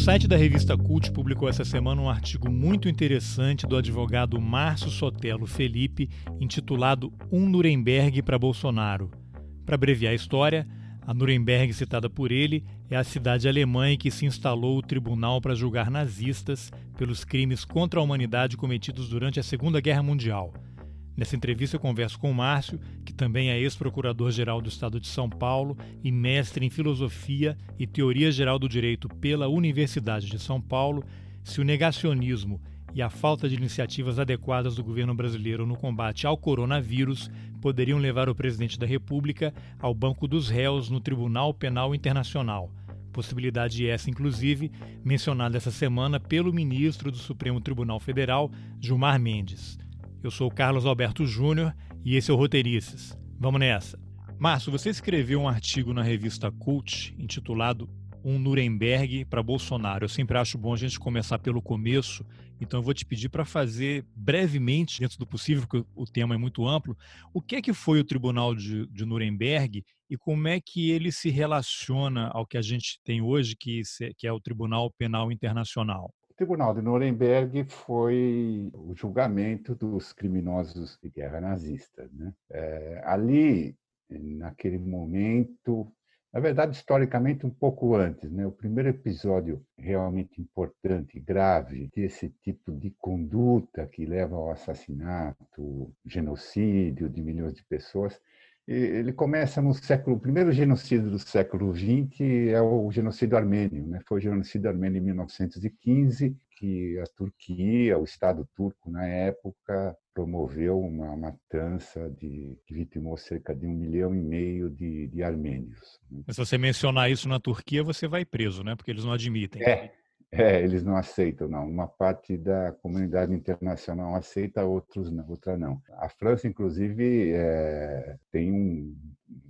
site da revista Cult publicou essa semana um artigo muito interessante do advogado Márcio Sotelo Felipe, intitulado Um Nuremberg para Bolsonaro. Para abreviar a história, a Nuremberg citada por ele é a cidade alemã em que se instalou o tribunal para julgar nazistas pelos crimes contra a humanidade cometidos durante a Segunda Guerra Mundial. Nessa entrevista eu converso com o Márcio, que também é ex-procurador-geral do Estado de São Paulo e mestre em Filosofia e Teoria Geral do Direito pela Universidade de São Paulo, se o negacionismo e a falta de iniciativas adequadas do governo brasileiro no combate ao coronavírus poderiam levar o presidente da República ao banco dos réus no Tribunal Penal Internacional. Possibilidade essa, inclusive, mencionada essa semana pelo ministro do Supremo Tribunal Federal, Gilmar Mendes. Eu sou Carlos Alberto Júnior e esse é o Roteirices. Vamos nessa. Márcio, você escreveu um artigo na revista Cult intitulado Um Nuremberg para Bolsonaro. Eu sempre acho bom a gente começar pelo começo, então eu vou te pedir para fazer brevemente, dentro do possível, porque o tema é muito amplo, o que é que foi o Tribunal de, de Nuremberg e como é que ele se relaciona ao que a gente tem hoje, que, que é o Tribunal Penal Internacional. Tribunal de Nuremberg foi o julgamento dos criminosos de guerra nazista. Né? É, ali, naquele momento, na verdade, historicamente, um pouco antes, né? o primeiro episódio realmente importante, grave, desse tipo de conduta que leva ao assassinato, genocídio de milhões de pessoas, ele começa no século, o primeiro genocídio do século XX é o genocídio armênio, né? Foi o genocídio armênio em 1915 que a Turquia, o Estado turco na época promoveu uma matança de que vitimou cerca de um milhão e meio de, de armênios. Mas se você mencionar isso na Turquia, você vai preso, né? Porque eles não admitem. É, é, eles não aceitam, não. Uma parte da comunidade internacional aceita, outros não, outra não. A França, inclusive, é, tem um,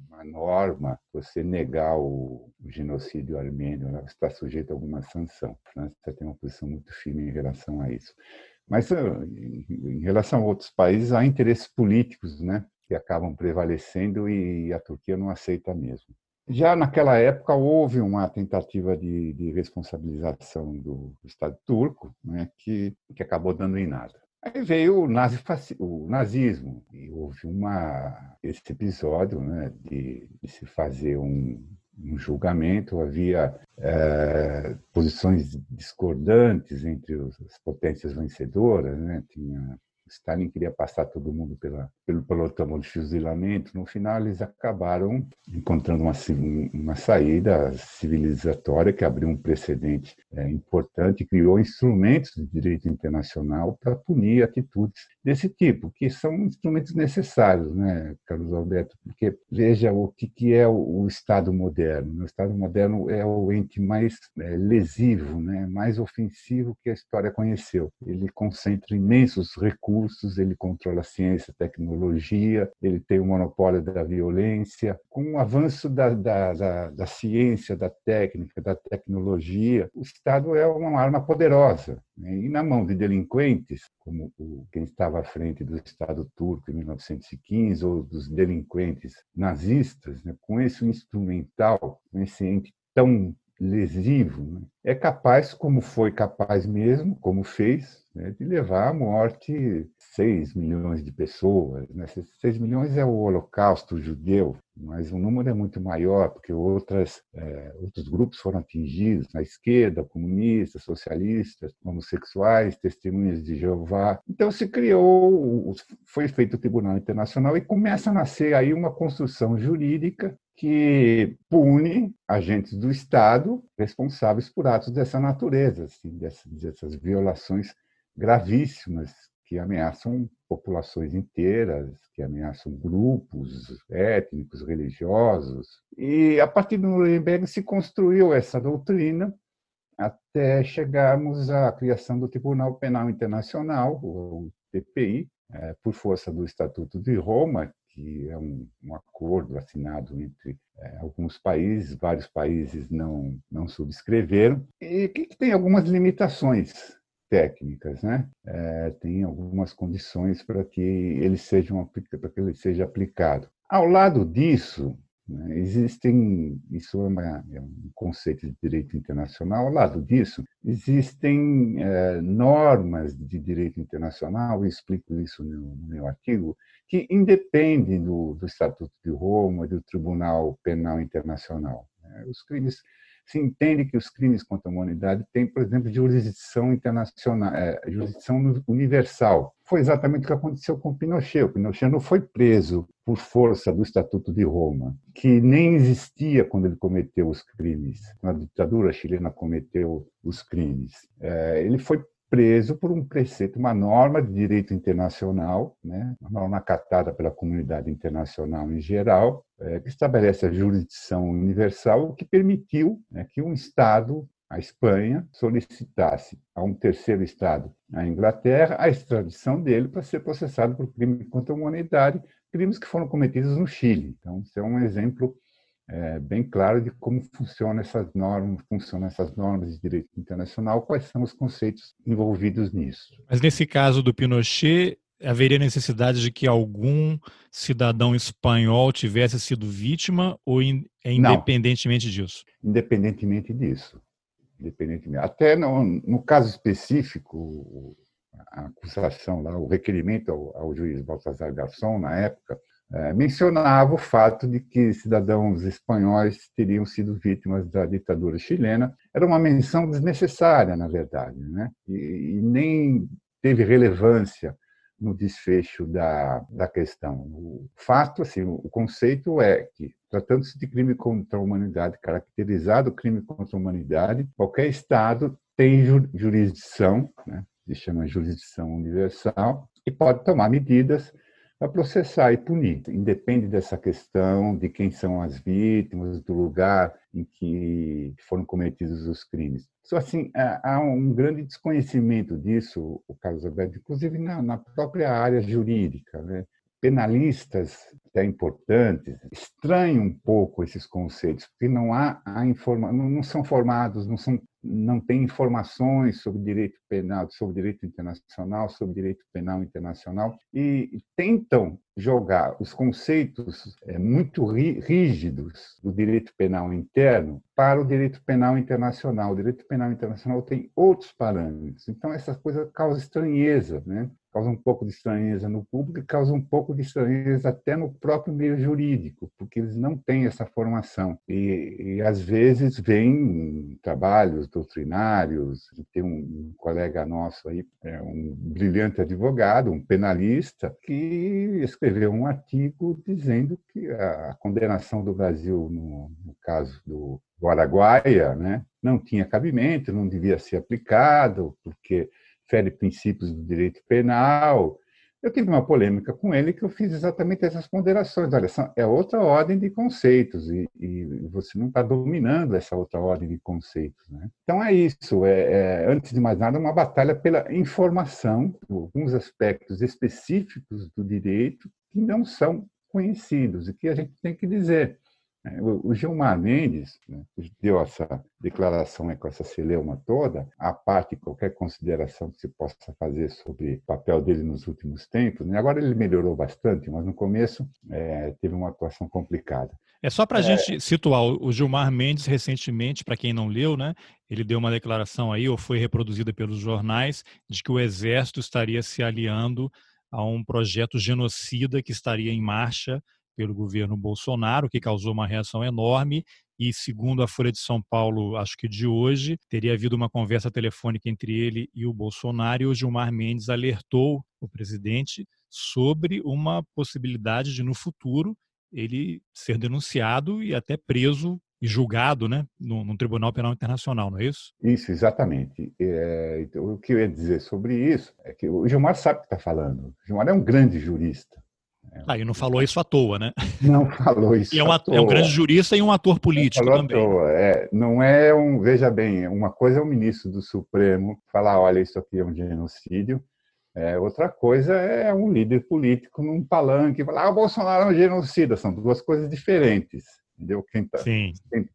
uma norma, você negar o, o genocídio armênio, né, está sujeito a alguma sanção. A França tem uma posição muito firme em relação a isso. Mas em relação a outros países, há interesses políticos, né, que acabam prevalecendo e a Turquia não aceita mesmo. Já naquela época houve uma tentativa de, de responsabilização do Estado turco, né, que, que acabou dando em nada. Aí veio o, o nazismo e houve uma, esse episódio né, de, de se fazer um, um julgamento, havia é, posições discordantes entre as potências vencedoras, né? tinha Stalin queria passar todo mundo pela, pelo pelotão de fuzilamento. No final, eles acabaram encontrando uma, uma saída civilizatória que abriu um precedente é, importante, criou instrumentos de direito internacional para punir atitudes desse tipo, que são instrumentos necessários, né, Carlos Alberto? Porque veja o que, que é o, o Estado moderno. O Estado moderno é o ente mais é, lesivo, né, mais ofensivo que a história conheceu. Ele concentra imensos recursos ele controla a ciência, a tecnologia, ele tem o monopólio da violência. Com o avanço da, da, da, da ciência, da técnica, da tecnologia, o Estado é uma arma poderosa. Né? E na mão de delinquentes, como o, quem estava à frente do Estado turco em 1915, ou dos delinquentes nazistas, né? com esse instrumental, com esse ente tão lesivo, né? é capaz, como foi capaz mesmo, como fez, né, de levar à morte 6 milhões de pessoas. Né? 6 milhões é o holocausto judeu, mas o número é muito maior, porque outras, é, outros grupos foram atingidos, na esquerda, comunistas, socialistas, homossexuais, testemunhas de Jeová. Então se criou, foi feito o Tribunal Internacional e começa a nascer aí uma construção jurídica que pune agentes do Estado responsáveis por atos dessa natureza, assim, dessas, dessas violações gravíssimas que ameaçam populações inteiras, que ameaçam grupos étnicos, religiosos. E a partir do Nuremberg se construiu essa doutrina até chegarmos à criação do Tribunal Penal Internacional, o TPI, é, por força do Estatuto de Roma, que é um, um acordo assinado entre é, alguns países, vários países não, não subscreveram, e que tem algumas limitações técnicas, né? É, tem algumas condições para que ele seja para que ele seja aplicado. Ao lado disso? Existem, isso é, uma, é, um conceito de direito internacional, ao lado disso, existem é, normas de direito internacional, eu explico isso no, no meu artigo, que independem do, do Estatuto de Roma, do Tribunal Penal Internacional. Né? Os crimes se entende que os crimes contra a humanidade têm, por exemplo, jurisdição internacional, é, jurisdição universal. Foi exatamente o que aconteceu com Pinochet. O Pinochet não foi preso por força do Estatuto de Roma, que nem existia quando ele cometeu os crimes, quando a ditadura chilena cometeu os crimes. É, ele foi preso por um preceito, uma norma de direito internacional, né, uma norma acatada pela comunidade internacional em geral, é, que estabelece a jurisdição universal, que permitiu né, que um Estado, a Espanha, solicitasse a um terceiro Estado, a Inglaterra, a extradição dele para ser processado por crime contra a humanidade, crimes que foram cometidos no Chile. Então, isso é um exemplo é, bem claro de como funcionam essas normas, funcionam essas normas de direito internacional, quais são os conceitos envolvidos nisso. Mas nesse caso do Pinochet, haveria necessidade de que algum cidadão espanhol tivesse sido vítima ou in, é independentemente Não, disso? Independentemente disso. Independentemente. Até no, no caso específico, a acusação lá, o requerimento ao, ao juiz Baltasar Garçom, na época, é, mencionava o fato de que cidadãos espanhóis teriam sido vítimas da ditadura chilena. Era uma menção desnecessária, na verdade, né? e, e nem teve relevância no desfecho da, da questão. O fato, assim, o conceito é que, tratando-se de crime contra a humanidade, caracterizado crime contra a humanidade, qualquer Estado tem jurisdição, né, se chama jurisdição universal, e pode tomar medidas para processar e punir. Independe dessa questão de quem são as vítimas, do lugar em que foram cometidos os crimes. Só assim, há um grande desconhecimento disso, o Carlos Alberto, inclusive na, própria área jurídica. Né? Penalistas até importantes estranham um pouco esses conceitos, porque não há a informa não são formados, não são não tem informações sobre direito penal, sobre direito internacional, sobre direito penal internacional e tentam jogar os conceitos é, muito rígidos do direito penal interno para o direito penal internacional. O direito penal internacional tem outros parâmetros. Então, essa coisa causa estranheza, né? Causa um pouco de estranheza no público e causa um pouco de estranheza até no próprio meio jurídico, porque eles não têm essa formação. E, e às vezes vêm trabalhos doutrinários, tem um, colega nosso aí, é um brilhante advogado, um penalista, que escreveu um artigo dizendo que a condenação do Brasil no, no caso do, do Araguaia, né, não tinha cabimento, não devia ser aplicado, porque fere princípios do direito penal. Eu tive uma polêmica com ele que eu fiz exatamente essas ponderações. Olha, é outra ordem de conceitos e, e você não está dominando essa outra ordem de conceitos. Né? Então é isso. É, é, antes de mais nada, uma batalha pela informação, alguns aspectos específicos do direito que não são conhecidos e que a gente tem que dizer. É, o Gilmar Mendes né, deu essa declaração com essa celeuma toda, a parte de qualquer consideração que se possa fazer sobre o papel dele nos últimos tempos. Né? Agora ele melhorou bastante, mas no começo é, teve uma atuação complicada. É só para a é... gente situar, o Gilmar Mendes recentemente, para quem não leu, né, ele deu uma declaração aí, ou foi reproduzida pelos jornais, de que o Exército estaria se aliando a um projeto genocida que estaria em marcha pelo governo Bolsonaro, que causou uma reação enorme. E, segundo a Folha de São Paulo, acho que de hoje, teria havido uma conversa telefônica entre ele e o Bolsonaro, e o Gilmar Mendes alertou o presidente sobre uma possibilidade de, no futuro, ele ser denunciado e até preso e julgado né, no, no, Tribunal Penal Internacional, não é isso? Isso, exatamente. É, então, o que eu ia dizer sobre isso é que o Gilmar sabe o que está falando. O Gilmar é um grande jurista. Ah, e não falou isso à toa, né? Não falou isso. e é um, ator, é um grande jurista e um ator político não também. É, não é um. Veja bem, uma coisa é o ministro do Supremo falar: olha, isso aqui é um genocídio. É, outra coisa é um líder político num palanque falar: ah, o Bolsonaro é um genocida. São duas coisas diferentes. Entendeu? Quem está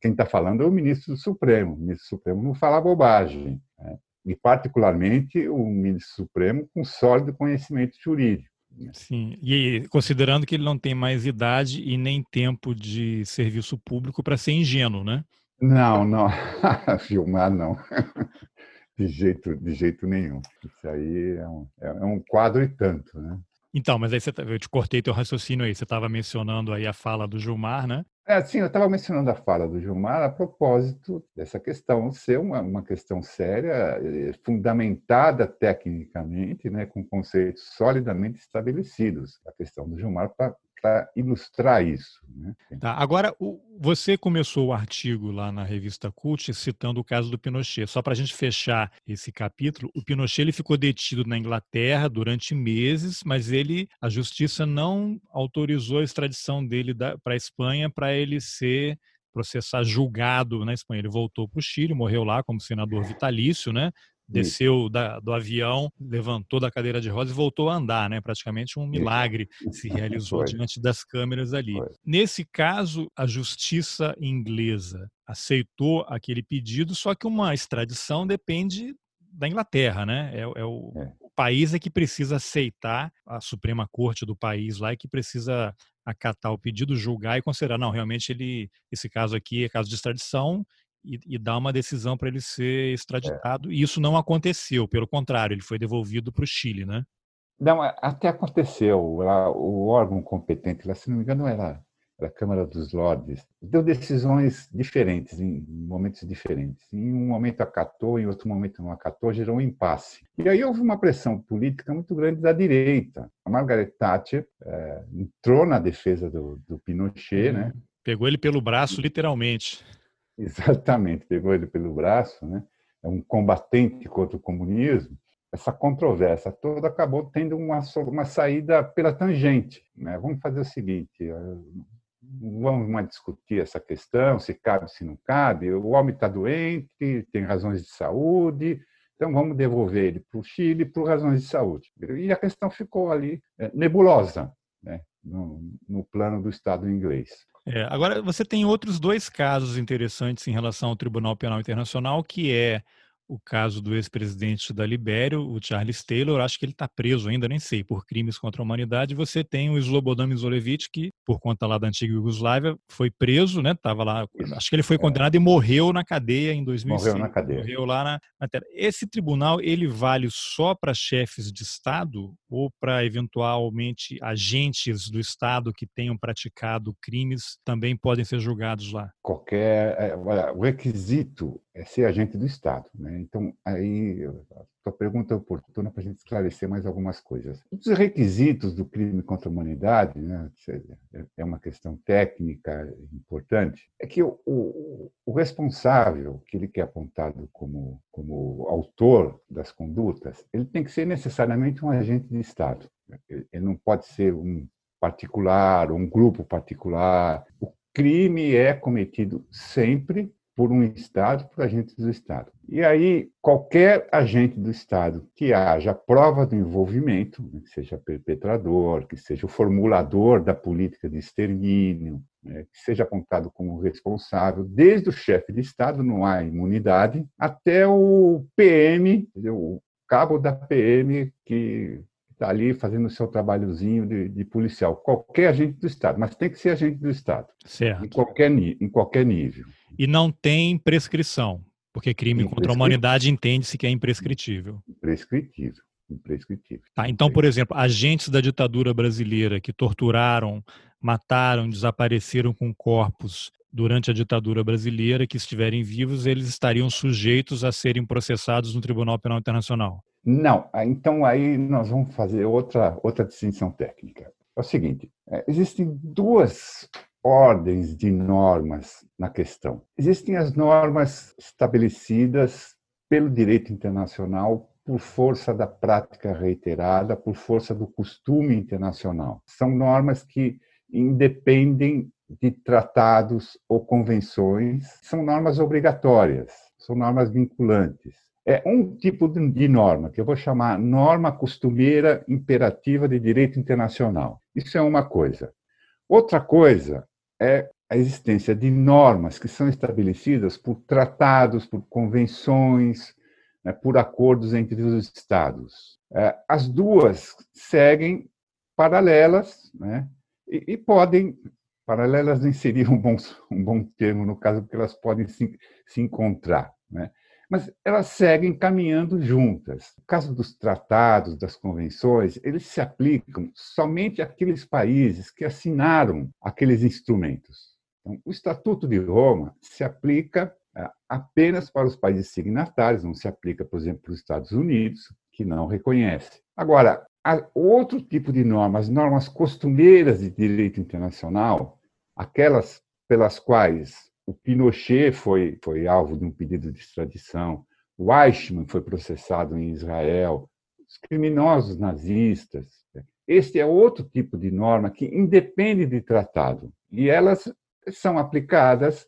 quem, tá falando é o ministro do Supremo. O ministro do Supremo não fala bobagem. Né? E, particularmente, o ministro do Supremo com sólido conhecimento jurídico. Sim, e considerando que ele não tem mais idade e nem tempo de serviço público para ser ingênuo, né? Não, não. Filmar não. De jeito, de jeito nenhum. Isso aí é um, é, é um quadro e tanto, né? Então, mas aí você, tá, eu te cortei teu raciocínio aí. Você estava mencionando aí a fala do Gilmar, né? É, sim, eu estava mencionando a fala do Gilmar a propósito dessa questão ser uma, uma questão séria, fundamentada tecnicamente, né, com conceitos solidamente estabelecidos. A questão do Gilmar para ilustrar isso. Né? Tá, agora, o, você começou o artigo lá na revista Cult citando o caso do Pinochet. Só para a gente fechar esse capítulo, o Pinochet ele ficou detido na Inglaterra durante meses, mas ele, a justiça não autorizou a extradição dele para a Espanha para ele ser processar julgado na Espanha. Ele voltou para o Chile, morreu lá como senador vitalício, né? Desceu da, do avião, levantou da cadeira de rodas e voltou a andar, né? Praticamente um milagre se realizou Foi. diante das câmeras ali. Foi. Nesse caso, a justiça inglesa aceitou aquele pedido, só que uma extradição depende da Inglaterra, né? É, é, o, é. o, país é que precisa aceitar a Suprema Corte do país lá e que precisa acatar o pedido, julgar e considerar, não, realmente ele, esse caso aqui é caso de extradição e, e dar uma decisão para ele ser é. extraditado. E isso não aconteceu, pelo contrário, ele foi devolvido para o Chile, né? Não, até aconteceu. O órgão competente, lá, se não me engano, era, era a Câmara dos Lordes, deu decisões diferentes, em momentos diferentes. Em um momento acatou, em outro momento não acatou, gerou um impasse. E aí houve uma pressão política muito grande da direita. A Margaret Thatcher é, entrou na defesa do, do Pinochet, né? Pegou ele pelo braço, literalmente. Exatamente, pegou ele pelo braço, né? é um combatente contra o comunismo. Essa controvérsia toda acabou tendo uma, uma saída pela tangente. Né? Vamos fazer o seguinte: eh, vamos mais discutir essa questão, se cabe, se não cabe. O homem está doente, tem razões de saúde, então vamos devolver ele para o Chile por razões de saúde. E a questão ficou ali eh, nebulosa, né? No, no plano do Estado inglês. É, agora, você tem outros dois casos interessantes em relação ao Tribunal Penal Internacional, que é o caso do ex-presidente da Libéria, o Charles Taylor, acho que ele está preso ainda, nem sei, por crimes contra a humanidade. Você tem o Slobodan Milosevic, que, por conta lá da antiga Iugoslávia, foi preso, né? Tava lá, acho que ele foi é. condenado é. e morreu na cadeia em 2005. Morreu na cadeia. Morreu lá na, na terra. Esse tribunal, ele vale só para chefes de Estado ou para, eventualmente, agentes do Estado que tenham praticado crimes também podem ser julgados lá? Qualquer... É, olha, o requisito é ser agente do Estado, né? Então, aí, sua pergunta é oportuna para a gente esclarecer mais algumas coisas. Os requisitos do crime contra a humanidade, né, é uma questão técnica importante, é que o, o, o responsável, aquele que é apontado como, como autor das condutas, ele tem que ser necessariamente um agente de Estado. Ele não pode ser um particular, um grupo particular. O crime é cometido sempre por um Estado, por agentes do Estado. E aí, qualquer agente do Estado que haja prova do envolvimento, né, que seja perpetrador, que seja o formulador da política de extermínio, né, que seja apontado como responsável, desde o chefe de Estado, não há imunidade, até o PM, o cabo da PM que está ali fazendo o seu trabalhozinho de, de, policial. Qualquer agente do Estado, mas tem que ser agente do Estado. Certo. Em qualquer, em qualquer nível e não tem prescrição, porque crime contra a humanidade entende-se que é imprescritível. Imprescritível. Imprescritível. Tá, então, por exemplo, agentes da ditadura brasileira que torturaram, mataram, desapareceram com corpos durante a ditadura brasileira, que estiverem vivos, eles estariam sujeitos a serem processados no Tribunal Penal Internacional. Não, ah, então aí nós vamos fazer outra, outra distinção técnica. É o seguinte: é, existem duas ordens de normas na questão. Existem as normas estabelecidas pelo direito internacional por força da prática reiterada, por força do costume internacional. São normas que independem de tratados ou convenções, são normas obrigatórias, são normas vinculantes. É um tipo de norma que eu vou chamar norma costumeira imperativa de direito internacional. Isso é uma coisa. Outra coisa é a existência de normas que são estabelecidas por tratados, por convenções, né, por acordos entre os Estados. É, as duas seguem paralelas, né? e, e podem paralelas nem seria um bom, um bom termo no caso, porque elas podem se, se encontrar. Né? Mas elas seguem caminhando juntas. No caso dos tratados, das convenções, eles se aplicam somente àqueles países que assinaram aqueles instrumentos. Então, o Estatuto de Roma se aplica é, apenas para os países signatários, não se aplica, por exemplo, para os Estados Unidos, que não reconhece. Agora, outro tipo de normas, normas costumeiras de direito internacional, aquelas pelas quais o Pinochet foi, foi alvo de um pedido de extradição, o Eichmann foi processado em Israel, os criminosos nazistas. Este é outro tipo de norma que independe de tratado e elas são aplicadas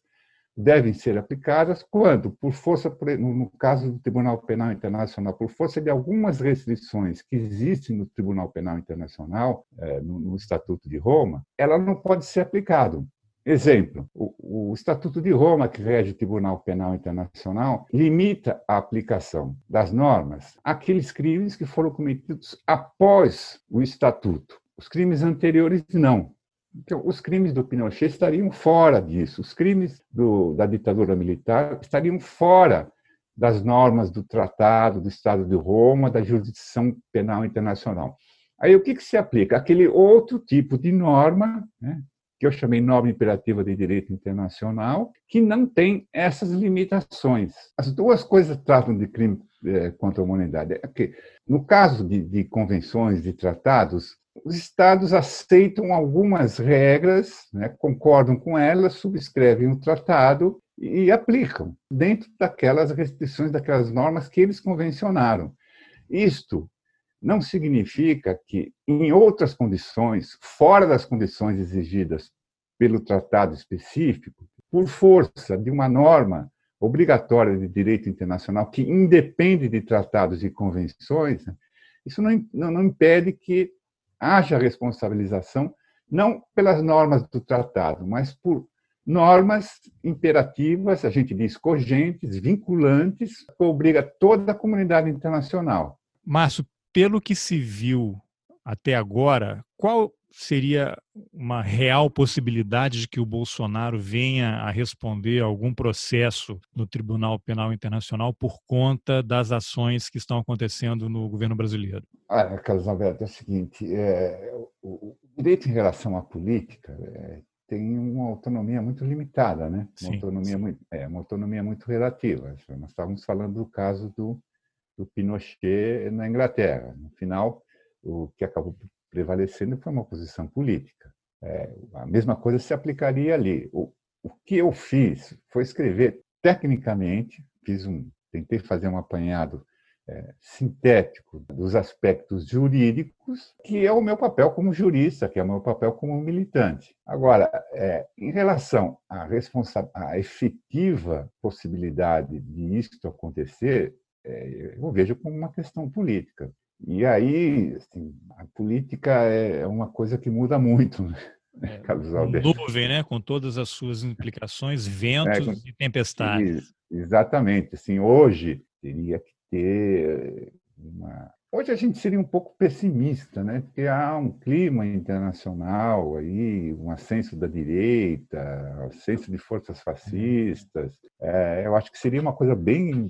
devem ser aplicadas quando, por força, no caso do Tribunal Penal Internacional, por força de algumas restrições que existem no Tribunal Penal Internacional, é, no Estatuto de Roma, ela não pode ser aplicada. Exemplo, o, Estatuto de Roma, que rege o Tribunal Penal Internacional, limita a aplicação das normas àqueles crimes que foram cometidos após o Estatuto. Os crimes anteriores, não. Então, os crimes do Pinochet estariam fora disso, os crimes do, da ditadura militar estariam fora das normas do Tratado do Estado de Roma, da jurisdição penal internacional. Aí o que, que se aplica? Aquele outro tipo de norma, né, que eu chamei norma imperativa de direito internacional, que não tem essas limitações. As duas coisas tratam de crime é, contra a humanidade. É que, no caso de, de convenções, de tratados, os estados aceitam algumas regras, né, concordam com elas, subscrevem o tratado e aplicam dentro daquelas restrições, daquelas normas que eles convencionaram. Isto não significa que, em outras condições, fora das condições exigidas pelo tratado específico, por força de uma norma obrigatória de direito internacional que independe de tratados e convenções, isso não, não, impede que haja responsabilização não pelas normas do tratado, mas por normas imperativas, a gente diz cogentes, vinculantes, que obriga toda a comunidade internacional. Márcio, pelo que se viu até agora, qual seria uma real possibilidade de que o Bolsonaro venha a responder a algum processo no Tribunal Penal Internacional por conta das ações que estão acontecendo no governo brasileiro? Ah, Carlos Alberto, é o seguinte: é, o, o, direito em relação à política é, tem uma autonomia muito limitada, né? Uma, sim, autonomia, sim. Muito, é, uma autonomia muito relativa. Nós estávamos falando do caso do, do Pinochet na Inglaterra. No final, o que acabou prevalecendo foi uma posição política. É, a mesma coisa se aplicaria ali. O, o que eu fiz foi escrever tecnicamente, fiz um, tentei fazer um apanhado é, sintético dos aspectos jurídicos, que é o meu papel como jurista, que é o meu papel como militante. Agora, é, em relação à, efetiva possibilidade de isto acontecer, eu vejo como uma questão política. E aí, assim, a política é uma coisa que muda muito, né? É, Carlos Alberto. Nuvem, né? Com todas as suas implicações, ventos é, com... e tempestades. Exatamente. Assim, hoje teria que ter uma. Hoje a gente seria um pouco pessimista, né? Porque há um clima internacional aí, um ascenso da direita, ascenso de forças fascistas. É, eu acho que seria uma coisa bem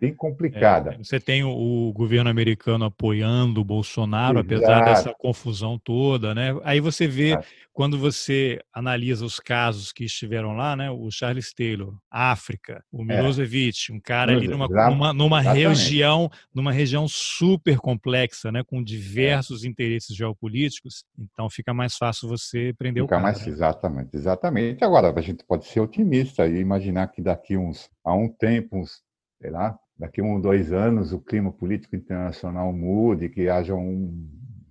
bem complicada. É, você tem o, o, governo americano apoiando o Bolsonaro, Exato. apesar dessa confusão toda, né? Aí você vê, Exato. quando você analisa os casos que estiveram lá, né? O Charles Taylor, África, o é. Milosevic, um cara ali numa, numa, numa região, numa região super complexa, né? Com diversos é. interesses geopolíticos, então fica mais fácil você prender fica o cara. Mais, né? Exatamente, exatamente. Agora, a gente pode ser otimista e imaginar que daqui uns, a um tempo, uns, sei lá, daqui a um, dois anos o clima político internacional mude, que haja um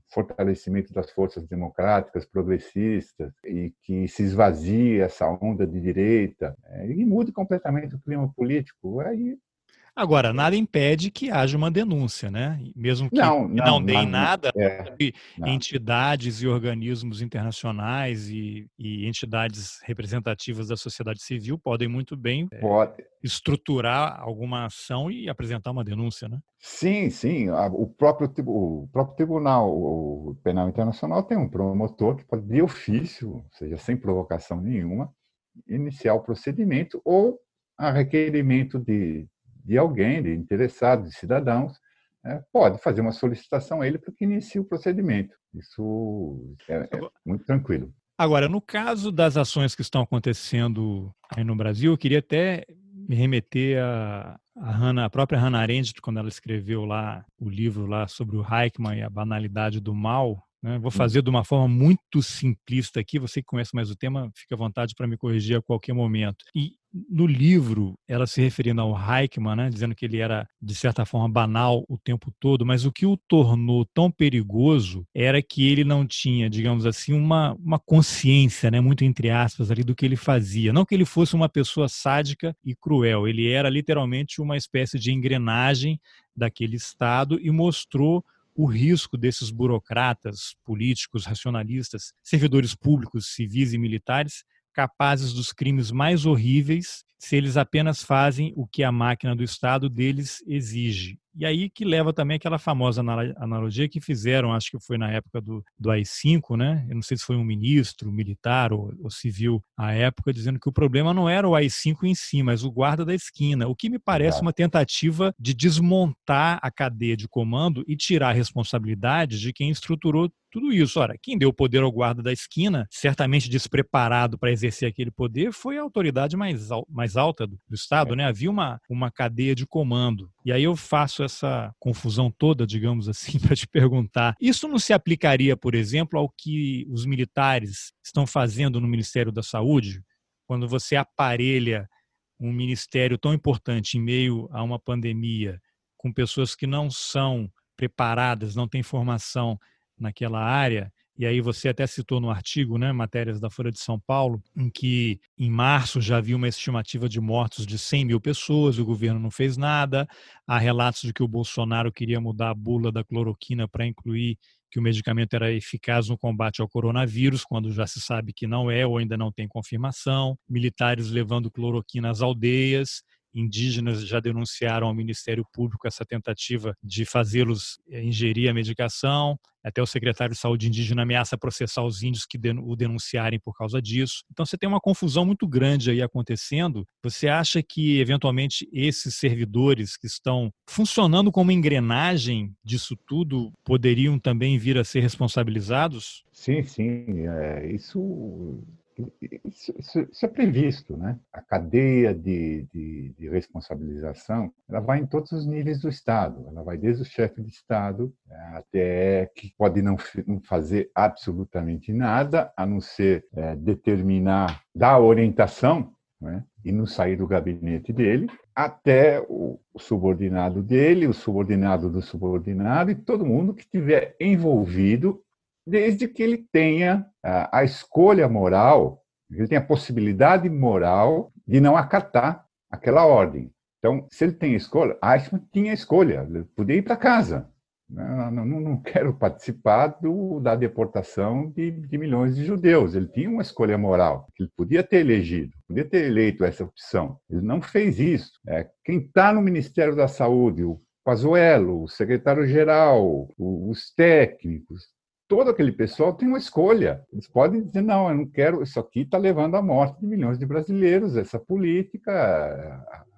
fortalecimento das forças democráticas, progressistas, e que se esvazie essa onda de direita, é, e mude completamente o clima político. Aí Agora, nada impede que haja uma denúncia, né? Mesmo que não, não, não deem nada, é, entidades e organismos internacionais e, e, entidades representativas da sociedade civil podem muito bem é, Pode. estruturar alguma ação e apresentar uma denúncia, né? Sim, sim. O próprio, o próprio Tribunal o Penal Internacional tem um promotor que pode, de ofício, ou seja, sem provocação nenhuma, iniciar o procedimento ou a requerimento de, de alguém, de interessado, de cidadãos, é, pode fazer uma solicitação a ele para que inicie o procedimento. Isso é, é, muito tranquilo. Agora, no caso das ações que estão acontecendo aí no Brasil, eu queria até me remeter a, a, Hannah, a própria Hannah Arendt, quando ela escreveu lá o livro lá sobre o Heichmann e a banalidade do mal, né? Vou fazer de uma forma muito simplista aqui. Você que conhece mais o tema, fica à vontade para me corrigir a qualquer momento. E no livro, ela se referindo ao Heichmann, né, dizendo que ele era, de certa forma, banal o tempo todo, mas o que o tornou tão perigoso era que ele não tinha, digamos assim, uma, uma consciência, né, muito entre aspas, ali do que ele fazia. Não que ele fosse uma pessoa sádica e cruel, ele era literalmente uma espécie de engrenagem daquele Estado e mostrou o risco desses burocratas, políticos, racionalistas, servidores públicos, civis e militares capazes dos crimes mais horríveis se eles apenas fazem o que a máquina do Estado deles exige. E aí que leva também aquela famosa analogia que fizeram, acho que foi na época do, do AI-5, né? Eu não sei se foi um ministro, militar ou, ou civil à época, dizendo que o problema não era o AI-5 em si, mas o guarda da esquina. O que me parece uma tentativa de desmontar a cadeia de comando e tirar a responsabilidade de quem estruturou tudo isso. Ora, quem deu poder ao guarda da esquina, certamente despreparado para exercer aquele poder, foi a autoridade mais, mais alta do, do Estado, é. né? Havia uma, uma cadeia de comando. E aí eu faço essa confusão toda, digamos assim, para te perguntar: isso não se aplicaria, por exemplo, ao que os militares estão fazendo no Ministério da Saúde? Quando você aparelha um ministério tão importante em meio a uma pandemia, com pessoas que não são preparadas, não têm formação naquela área, e aí você até citou no artigo, né, matérias da Folha de São Paulo, em que em março já havia uma estimativa de mortos de 100 mil pessoas, o governo não fez nada. Há relatos de que o Bolsonaro queria mudar a bula da cloroquina para incluir que o medicamento era eficaz no combate ao coronavírus, quando já se sabe que não é ou ainda não tem confirmação. Militares levando cloroquina às aldeias indígenas já denunciaram ao Ministério Público essa tentativa de fazê-los eh, ingerir a medicação. Até o secretário de Saúde indígena ameaça processar os índios que o denunciarem por causa disso. Então você tem uma confusão muito grande aí acontecendo. Você acha que, eventualmente, esses servidores que estão funcionando como engrenagem disso tudo poderiam também vir a ser responsabilizados? Sim, sim. É, isso isso, isso, isso, é previsto, né? A cadeia de, de, de, responsabilização, ela vai em todos os níveis do Estado. Ela vai desde o chefe de Estado né, até que pode não, não fazer absolutamente nada, a não ser é, determinar, dar orientação né? e não sair do gabinete dele, até o subordinado dele, o subordinado do subordinado e todo mundo que estiver envolvido desde que ele tenha a, escolha moral, ele tenha a possibilidade moral de não acatar aquela ordem. Então, se ele tem escolha, Eichmann tinha escolha, ele podia ir para casa. Não, não, não, quero participar do, da deportação de, de, milhões de judeus. Ele tinha uma escolha moral, ele podia ter elegido, podia ter eleito essa opção. Ele não fez isso. É, quem está no Ministério da Saúde, o Pazuello, o secretário-geral, os técnicos, todo aquele pessoal tem uma escolha. Eles podem dizer, não, eu não quero, isso aqui está levando à morte de milhões de brasileiros, essa política,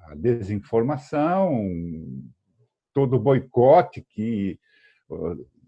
a desinformação, todo o boicote que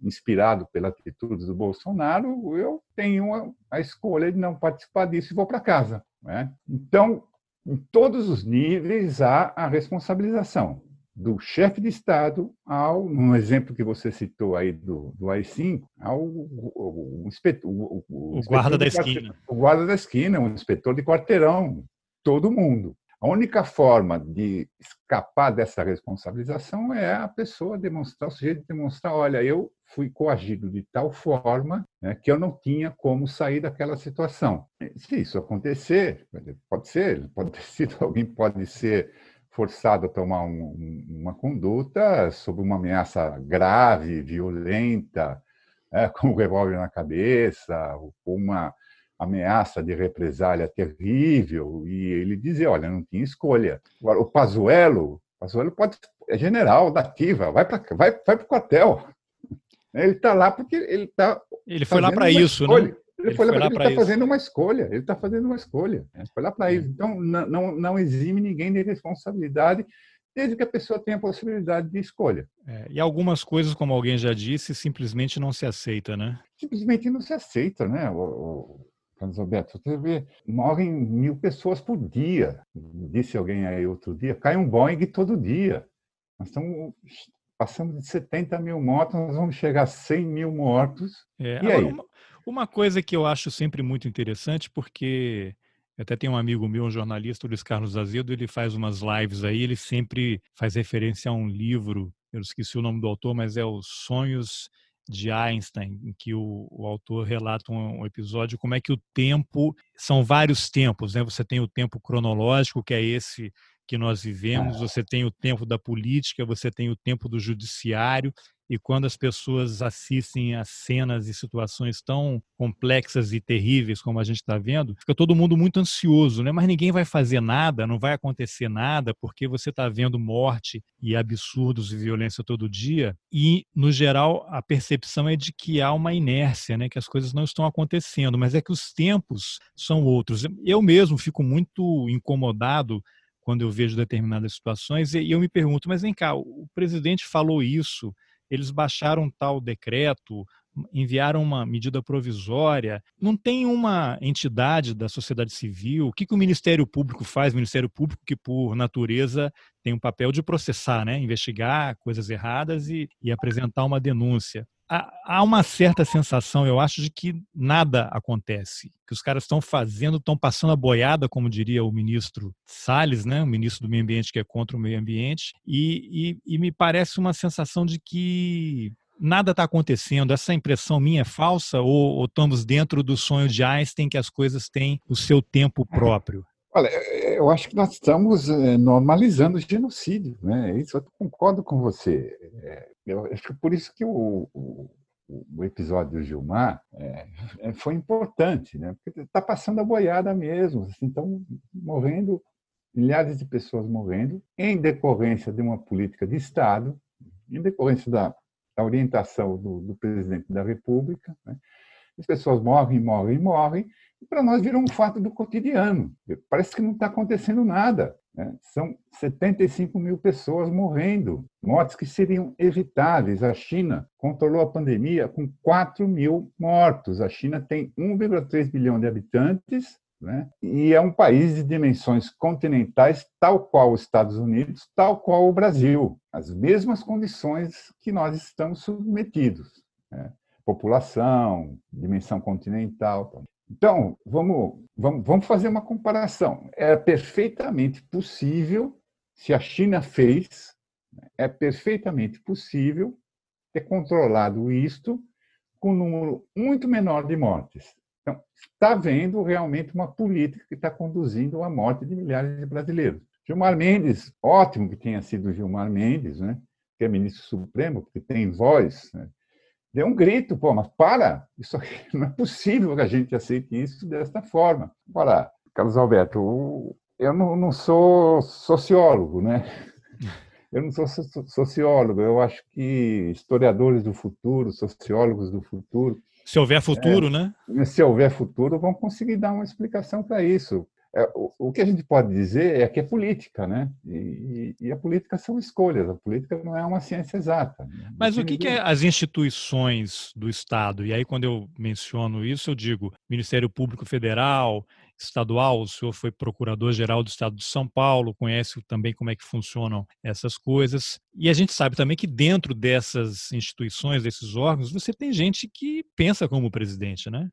inspirado pela atitude do Bolsonaro, eu tenho a, escolha de não participar disso e vou para casa. Né? Então, em todos os níveis há a responsabilização do chefe de Estado ao, no exemplo que você citou aí do, do AI-5, ao o, o, inspetor, o, o, o guarda da esquina. O guarda da esquina, o inspetor de quarteirão, todo mundo. A única forma de escapar dessa responsabilização é a pessoa demonstrar, o sujeito demonstrar, olha, eu fui coagido de tal forma né, que eu não tinha como sair daquela situação. Se isso acontecer, pode ser, pode ter sido, alguém pode ser forçado a tomar um, uma conduta sob uma ameaça grave, violenta, é, com o revólver na cabeça, com uma ameaça de represália terrível, e ele dizia, olha, não tinha escolha. Agora, o Pazuello, Pazuello pode, é general da ativa, vai para vai, vai o quartel. Ele está lá porque ele está. Ele foi lá para isso, né? Ele, ele foi, lá, está fazendo uma escolha. Ele está fazendo uma escolha. Ele foi lá para é. isso. Então, não, não, não exime ninguém de responsabilidade desde que a pessoa tenha a possibilidade de escolha. É, e algumas coisas, como alguém já disse, simplesmente não se aceita, né? Simplesmente não se aceita, né? O, o Carlos Alberto, você vê, morrem mil pessoas por dia. Disse alguém aí outro dia, cai um Boeing todo dia. Nós estamos passando de 70 mil mortos, nós vamos chegar a 100 mil mortos. É, e aí? Uma, uma coisa que eu acho sempre muito interessante, porque até tem um amigo meu, um jornalista, o Luiz Carlos Azedo, ele faz umas lives aí, ele sempre faz referência a um livro, eu esqueci o nome do autor, mas é Os Sonhos de Einstein, em que o, o autor relata um, um, episódio como é que o tempo são vários tempos, né? Você tem o tempo cronológico, que é esse que nós vivemos, você tem o tempo da política, você tem o tempo do judiciário, e quando as pessoas assistem a cenas e situações tão complexas e terríveis como a gente está vendo, fica todo mundo muito ansioso, né? Mas ninguém vai fazer nada, não vai acontecer nada, porque você está vendo morte e absurdos e violência todo dia. E, no geral, a percepção é de que há uma inércia, né? Que as coisas não estão acontecendo, mas é que os tempos são outros. Eu mesmo fico muito incomodado quando eu vejo determinadas situações e eu me pergunto, mas vem cá, o presidente falou isso eles baixaram tal decreto, enviaram uma medida provisória. Não tem uma entidade da sociedade civil. O que, que o Ministério Público faz? O Ministério Público, que por natureza tem um papel de processar, né? investigar coisas erradas e, e apresentar uma denúncia há uma certa sensação, eu acho, de que nada acontece, que os caras estão fazendo, estão passando a boiada, como diria o ministro Salles, né, o ministro do Meio Ambiente que é contra o meio ambiente, e, e, e me parece uma sensação de que nada está acontecendo. Essa impressão minha é falsa ou, ou estamos dentro do sonho de Einstein que as coisas têm o seu tempo próprio? Olha, eu acho que nós estamos eh, normalizando o genocídio, né? Isso eu concordo com você. É, eu acho que por isso que o, o, o episódio do Gilmar é, é foi importante, né? Porque está passando a boiada mesmo, assim, estão morrendo milhares de pessoas morrendo em decorrência de uma política de Estado, em decorrência da, da orientação do, do, presidente da República. Né? As pessoas morrem, morrem, morrem, para nós virou um fato do cotidiano. Parece que não está acontecendo nada. Né? São 75 mil pessoas morrendo, mortes que seriam evitáveis. A China controlou a pandemia com 4 mil mortos. A China tem 1,3 bilhão de habitantes né? e é um país de dimensões continentais, tal qual os Estados Unidos, tal qual o Brasil. As mesmas condições que nós estamos submetidos. Né? População, dimensão continental. Então, vamos, vamos, vamos fazer uma comparação. É perfeitamente possível, se a China fez, é perfeitamente possível ter controlado isto com um número muito menor de mortes. Então, está havendo realmente uma política que está conduzindo à morte de milhares de brasileiros. Gilmar Mendes, ótimo que tenha sido Gilmar Mendes, né, que é ministro supremo, porque tem voz, né, deu um grito, pô, mas para, isso não é possível que a gente aceite isso desta forma. Agora, Carlos Alberto, eu não, não sou sociólogo, né? Eu não sou sociólogo, eu acho que historiadores do futuro, sociólogos do futuro. Se houver futuro, é, né? Se houver futuro, vão conseguir dar uma explicação para isso. É, o, que a gente pode dizer é que é política, né? E, e, a política são escolhas. A política não é uma ciência exata. Né? Mas o que, que é as instituições do Estado? E aí, quando eu menciono isso, eu digo Ministério Público Federal, estadual. O senhor foi procurador-geral do Estado de São Paulo, conhece também como é que funcionam essas coisas. E a gente sabe também que dentro dessas instituições, desses órgãos, você tem gente que pensa como presidente, né?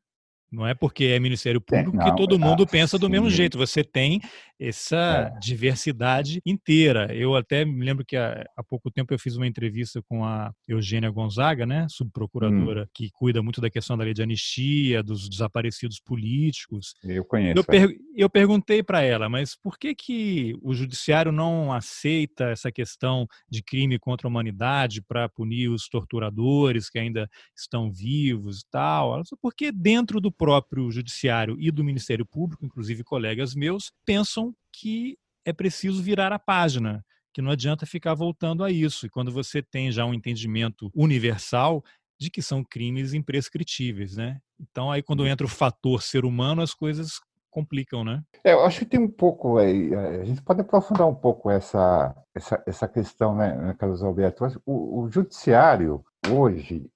Não é porque é Ministério Público não, que todo mundo pensa do sim. mesmo jeito. Você tem essa é. diversidade inteira. Eu até me lembro que há, há, pouco tempo eu fiz uma entrevista com a Eugênia Gonzaga, né, subprocuradora, hum. que cuida muito da questão da lei de anistia, dos desaparecidos políticos. Eu conheço. Eu, per eu perguntei para ela, mas por que, que o judiciário não aceita essa questão de crime contra a humanidade para punir os torturadores que ainda estão vivos e tal? Ela disse, porque dentro do próprio judiciário e do Ministério Público, inclusive colegas meus, pensam que é preciso virar a página, que não adianta ficar voltando a isso. E quando você tem já um entendimento universal de que são crimes imprescritíveis, né? Então aí quando uhum. entra o fator ser humano, as coisas complicam, né? É, eu acho que tem um pouco aí, a gente pode aprofundar um pouco essa essa, essa questão, né, né Carlos Alberto? O, o judiciário hoje,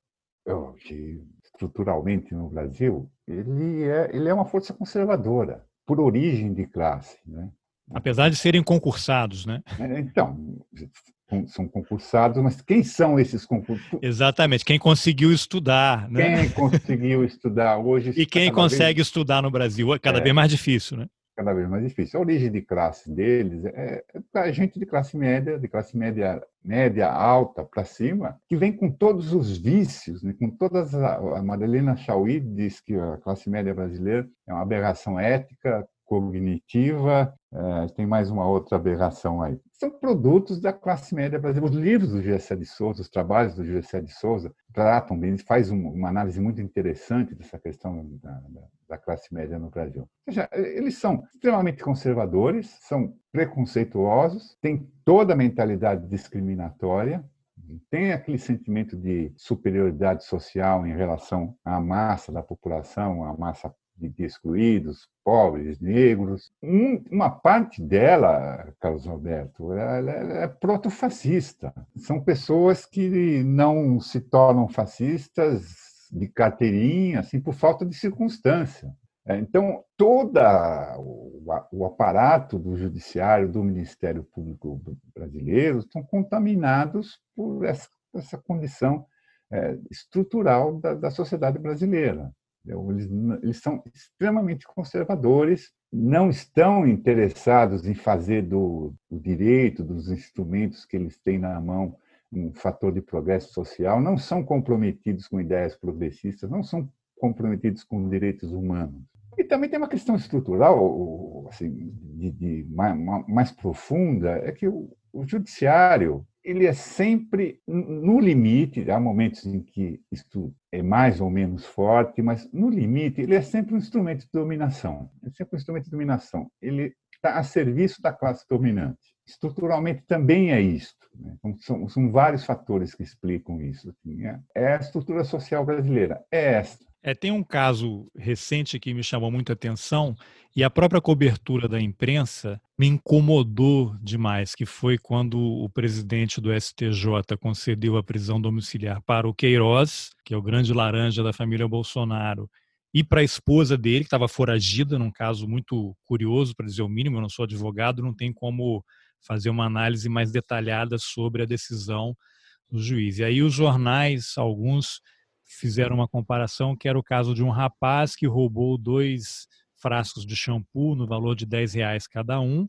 hoje estruturalmente no Brasil, ele é ele é uma força conservadora por origem de classe, né? Apesar de serem concursados, né? É, então, são concursados, mas quem são esses concursados? Exatamente, quem conseguiu estudar. Né? Quem conseguiu estudar hoje. E quem consegue vez... estudar no Brasil, é cada é, vez mais difícil, né? Cada vez mais difícil. A origem de classe deles é, é gente de classe média, de classe média, média alta para cima, que vem com todos os vícios, né? com todas. A, a Madalena Chauí diz que a classe média brasileira é uma aberração ética, cognitiva, é, tem mais uma outra aberração aí. São produtos da classe média brasileira. Os livros do Gessé de Souza, os trabalhos do Gessé de Souza, tratam bem, faz uma análise muito interessante dessa questão da, da classe média no Brasil. Ou seja, eles são extremamente conservadores, são preconceituosos, têm toda a mentalidade discriminatória, tem aquele sentimento de superioridade social em relação à massa da população, à massa de excluídos, pobres, negros. uma parte dela, Carlos Alberto, ela, é protofascista. São pessoas que não se tornam fascistas de carteirinha, assim, por falta de circunstância. É, então, todo o aparato do Judiciário, do Ministério Público brasileiro, estão contaminados por essa, essa condição é, estrutural da, da sociedade brasileira. Eles, eles são extremamente conservadores, não estão interessados em fazer do, do direito, dos instrumentos que eles têm na mão, um fator de progresso social, não são comprometidos com ideias progressistas, não são comprometidos com direitos humanos. E também tem uma questão estrutural, assim, de, de mais, mais, profunda, é que o, o judiciário ele é sempre no limite. Há momentos em que isto é mais ou menos forte, mas no limite ele é sempre um instrumento de dominação. É sempre um instrumento de dominação. Ele está a serviço da classe dominante. Estruturalmente também é isto. Né? Então, são, são, vários fatores que explicam isso. Assim, é, é a estrutura social brasileira. É esta. É, tem um caso recente que me chamou muito a atenção e a própria cobertura da imprensa me incomodou demais, que foi quando o presidente do STJ concedeu a prisão domiciliar para o Queiroz, que é o grande laranja da família Bolsonaro, e para a esposa dele, que estava foragida, num caso muito curioso, para dizer o mínimo, eu não sou advogado, não tem como fazer uma análise mais detalhada sobre a decisão do juiz. E aí os jornais, alguns fizeram uma comparação que era o caso de um rapaz que roubou dois frascos de shampoo no valor de 10 reais cada um,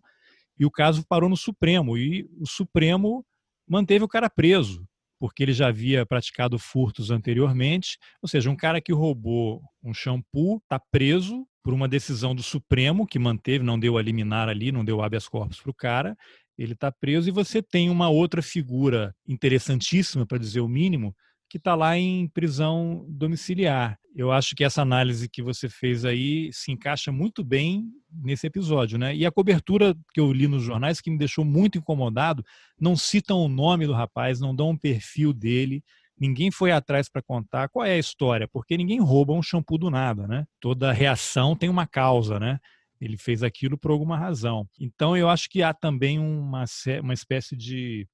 e o caso parou no Supremo, e o Supremo manteve o cara preso, porque ele já havia praticado furtos anteriormente, ou seja, um cara que roubou um shampoo está preso por uma decisão do Supremo, que manteve, não deu a liminar ali, não deu habeas corpus para o cara, ele está preso, e você tem uma outra figura interessantíssima, para dizer o mínimo, que está lá em prisão domiciliar. Eu acho que essa análise que você fez aí se encaixa muito bem nesse episódio, né? E a cobertura que eu li nos jornais que me deixou muito incomodado, não citam o nome do rapaz, não dão um perfil dele, ninguém foi atrás para contar qual é a história, porque ninguém rouba um shampoo do nada, né? Toda reação tem uma causa, né? Ele fez aquilo por alguma razão. Então eu acho que há também uma, uma espécie de.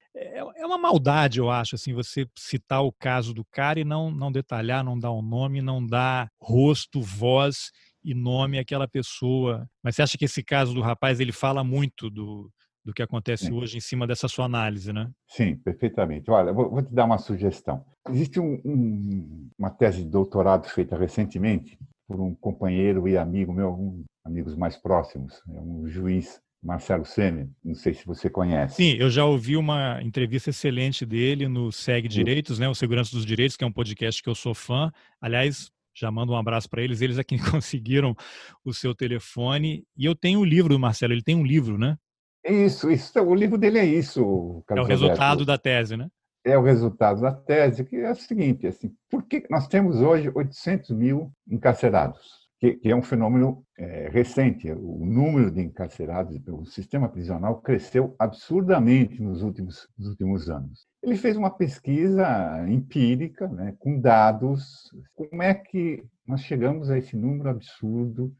É, uma maldade, eu acho, assim, você citar o caso do cara e não, não detalhar, não dar o um nome, não dar rosto, voz e nome àquela pessoa. Mas você acha que esse caso do rapaz ele fala muito do, do que acontece Sim. hoje em cima dessa sua análise, né? Sim, perfeitamente. Olha, vou, vou te dar uma sugestão. Existe um, um, uma tese de doutorado feita recentemente por um companheiro e amigo meu, um, amigos mais próximos, é um juiz Marcelo Sene, não sei se você conhece. Sim, eu já ouvi uma entrevista excelente dele no Segue Direitos, né, o Segurança dos Direitos, que é um podcast que eu sou fã. Aliás, já mando um abraço para eles, eles é quem conseguiram o seu telefone. E eu tenho o um livro do Marcelo, ele tem um livro, né? Isso, isso, o livro dele é isso. Carlos é o resultado Alberto. da tese, né? É o resultado da tese, que é o seguinte, assim, por que nós temos hoje 800 mil encarcerados? Que, que é um fenômeno é, recente. O número de encarcerados, o sistema prisional cresceu absurdamente nos últimos, nos últimos anos. Ele fez uma pesquisa empírica, né, com dados, como é que nós chegamos a esse número absurdo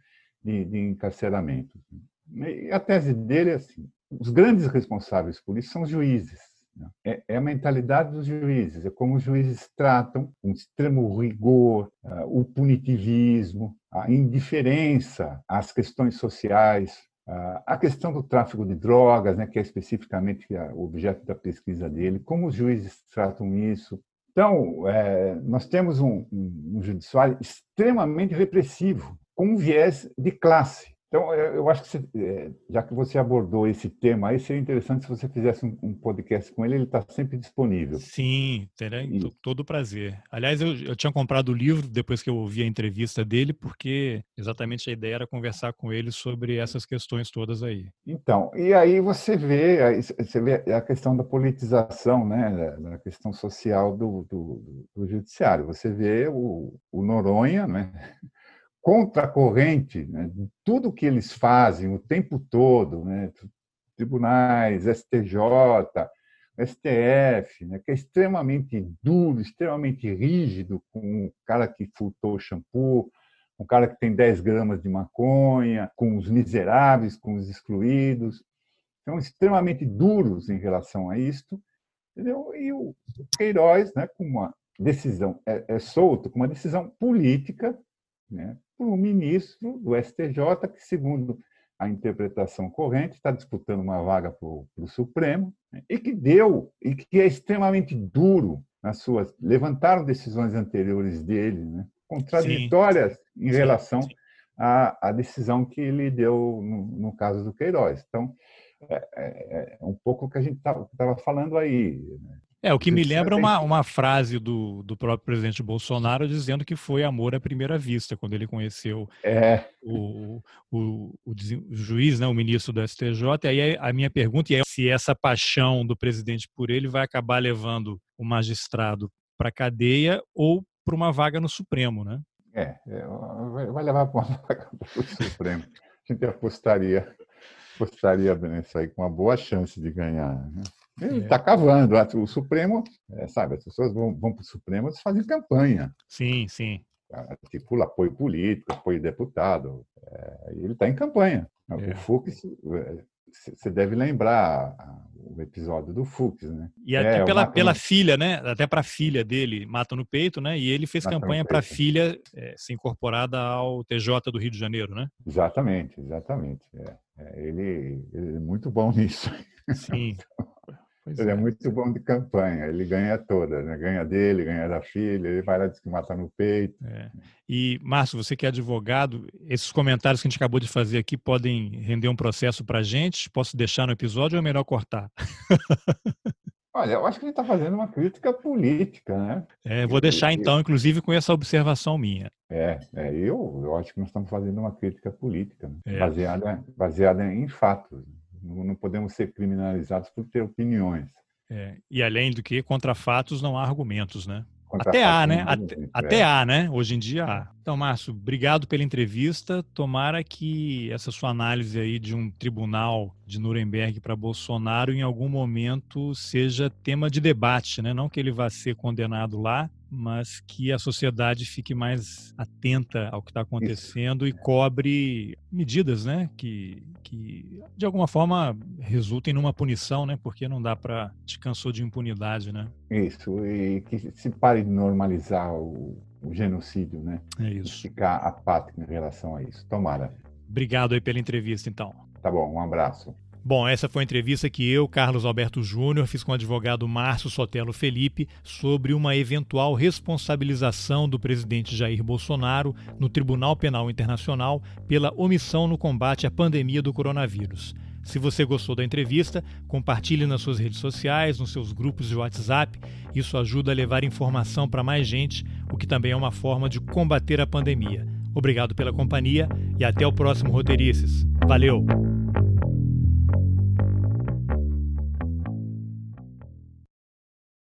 de, de encarceramentos. E a tese dele é assim: os grandes responsáveis por isso são os juízes. É, é a mentalidade dos juízes, é como os juízes tratam com extremo rigor uh, o punitivismo, a indiferença às questões sociais, a questão do tráfico de drogas, né, que é especificamente o objeto da pesquisa dele, como os juízes tratam isso. Então, é, nós temos um, um, um judiciário extremamente repressivo, com um viés de classe. Então, eu acho que, você, é, já que você abordou esse tema aí, seria interessante se você fizesse um, podcast com ele, ele está sempre disponível. Sim, terei e... todo o prazer. Aliás, eu, eu, tinha comprado o livro depois que eu ouvi a entrevista dele, porque exatamente a ideia era conversar com ele sobre essas questões todas aí. Então, e aí você vê, você vê a questão da politização, né, da questão social do, do, do judiciário. Você vê o, o Noronha, né, contra a corrente, né, tudo que eles fazem o tempo todo, né, tribunais, STJ, STF, né, que é extremamente duro, extremamente rígido com o cara que furtou o shampoo, com o cara que tem 10 gramas de maconha, com os miseráveis, com os excluídos. São extremamente duros em relação a isto. Entendeu? E o Queiroz, né, com uma decisão, é, é solto, com uma decisão política, né, por um ministro do STJ que, segundo a interpretação corrente, está disputando uma vaga para o Supremo né, e que deu e que é extremamente duro nas suas levantaram decisões anteriores dele, né, contraditórias sim. em sim, relação sim. À, à, decisão que ele deu no, no caso do Queiroz. Então, é, é, é um pouco o que a gente estava falando aí. Né? É, o que me lembra uma, uma frase do, do próprio presidente Bolsonaro dizendo que foi amor à primeira vista, quando ele conheceu é. o, o, o, o, juiz, né, o ministro do STJ. E aí a minha pergunta é se essa paixão do presidente por ele vai acabar levando o magistrado para a cadeia ou para uma vaga no Supremo, né? É, é vai levar para uma vaga no Supremo. A gente apostaria, apostaria nisso aí com uma boa chance de ganhar. Né? Ele está é. Tá cavando. O Supremo, é, sabe, as pessoas vão, vão para o Supremo e fazem campanha. Sim, sim. Articula apoio político, apoio deputado. É, ele está em campanha. É. O Fux, você é, deve lembrar o episódio do Fux, né? E até é, pela, pela filha, né? Até para a filha dele, mata no peito, né? E ele fez campanha para a filha é, ser incorporada ao TJ do Rio de Janeiro, né? Exatamente, exatamente. É, ele, ele, é muito bom nisso. Sim. Pois ele é. é. muito bom de campanha, ele ganha toda, né? ganha dele, ganha da filha, ele vai lá diz que mata no peito. É. E, Márcio, você que é advogado, esses comentários que a gente acabou de fazer aqui podem render um processo para a gente? Posso deixar no episódio ou é melhor cortar? Olha, eu acho que a gente está fazendo uma crítica política, né? É, vou deixar então, inclusive, com essa observação minha. É, é eu, eu acho que nós estamos fazendo uma crítica política, né? é. baseada, baseada em fatos. Não podemos ser criminalizados por ter opiniões. É, e além do que, contra fatos não há argumentos, né? Contra até há, né? Até, é. até há, né? Hoje em dia há. Então, Márcio, obrigado pela entrevista. Tomara que essa sua análise aí de um tribunal de Nuremberg para Bolsonaro em algum momento seja tema de debate, né? Não que ele vá ser condenado lá, mas que a sociedade fique mais atenta ao que está acontecendo Isso. e cobre medidas, né, que, que de alguma forma resultem numa punição, né, porque não dá para te cansou de impunidade, né? Isso e que se pare de normalizar o, o genocídio, né? É isso. Ficar apático em relação a isso. Tomara. Obrigado aí pela entrevista, então. Tá bom, um abraço. Bom, essa foi a entrevista que eu, Carlos Alberto Júnior, fiz com o advogado Márcio Sotelo Felipe sobre uma eventual responsabilização do presidente Jair Bolsonaro no Tribunal Penal Internacional pela omissão no combate à pandemia do coronavírus. Se você gostou da entrevista, compartilhe nas suas redes sociais, nos seus grupos de WhatsApp. Isso ajuda a levar informação para mais gente, o que também é uma forma de combater a pandemia. Obrigado pela companhia e até o próximo Roteirices. Valeu!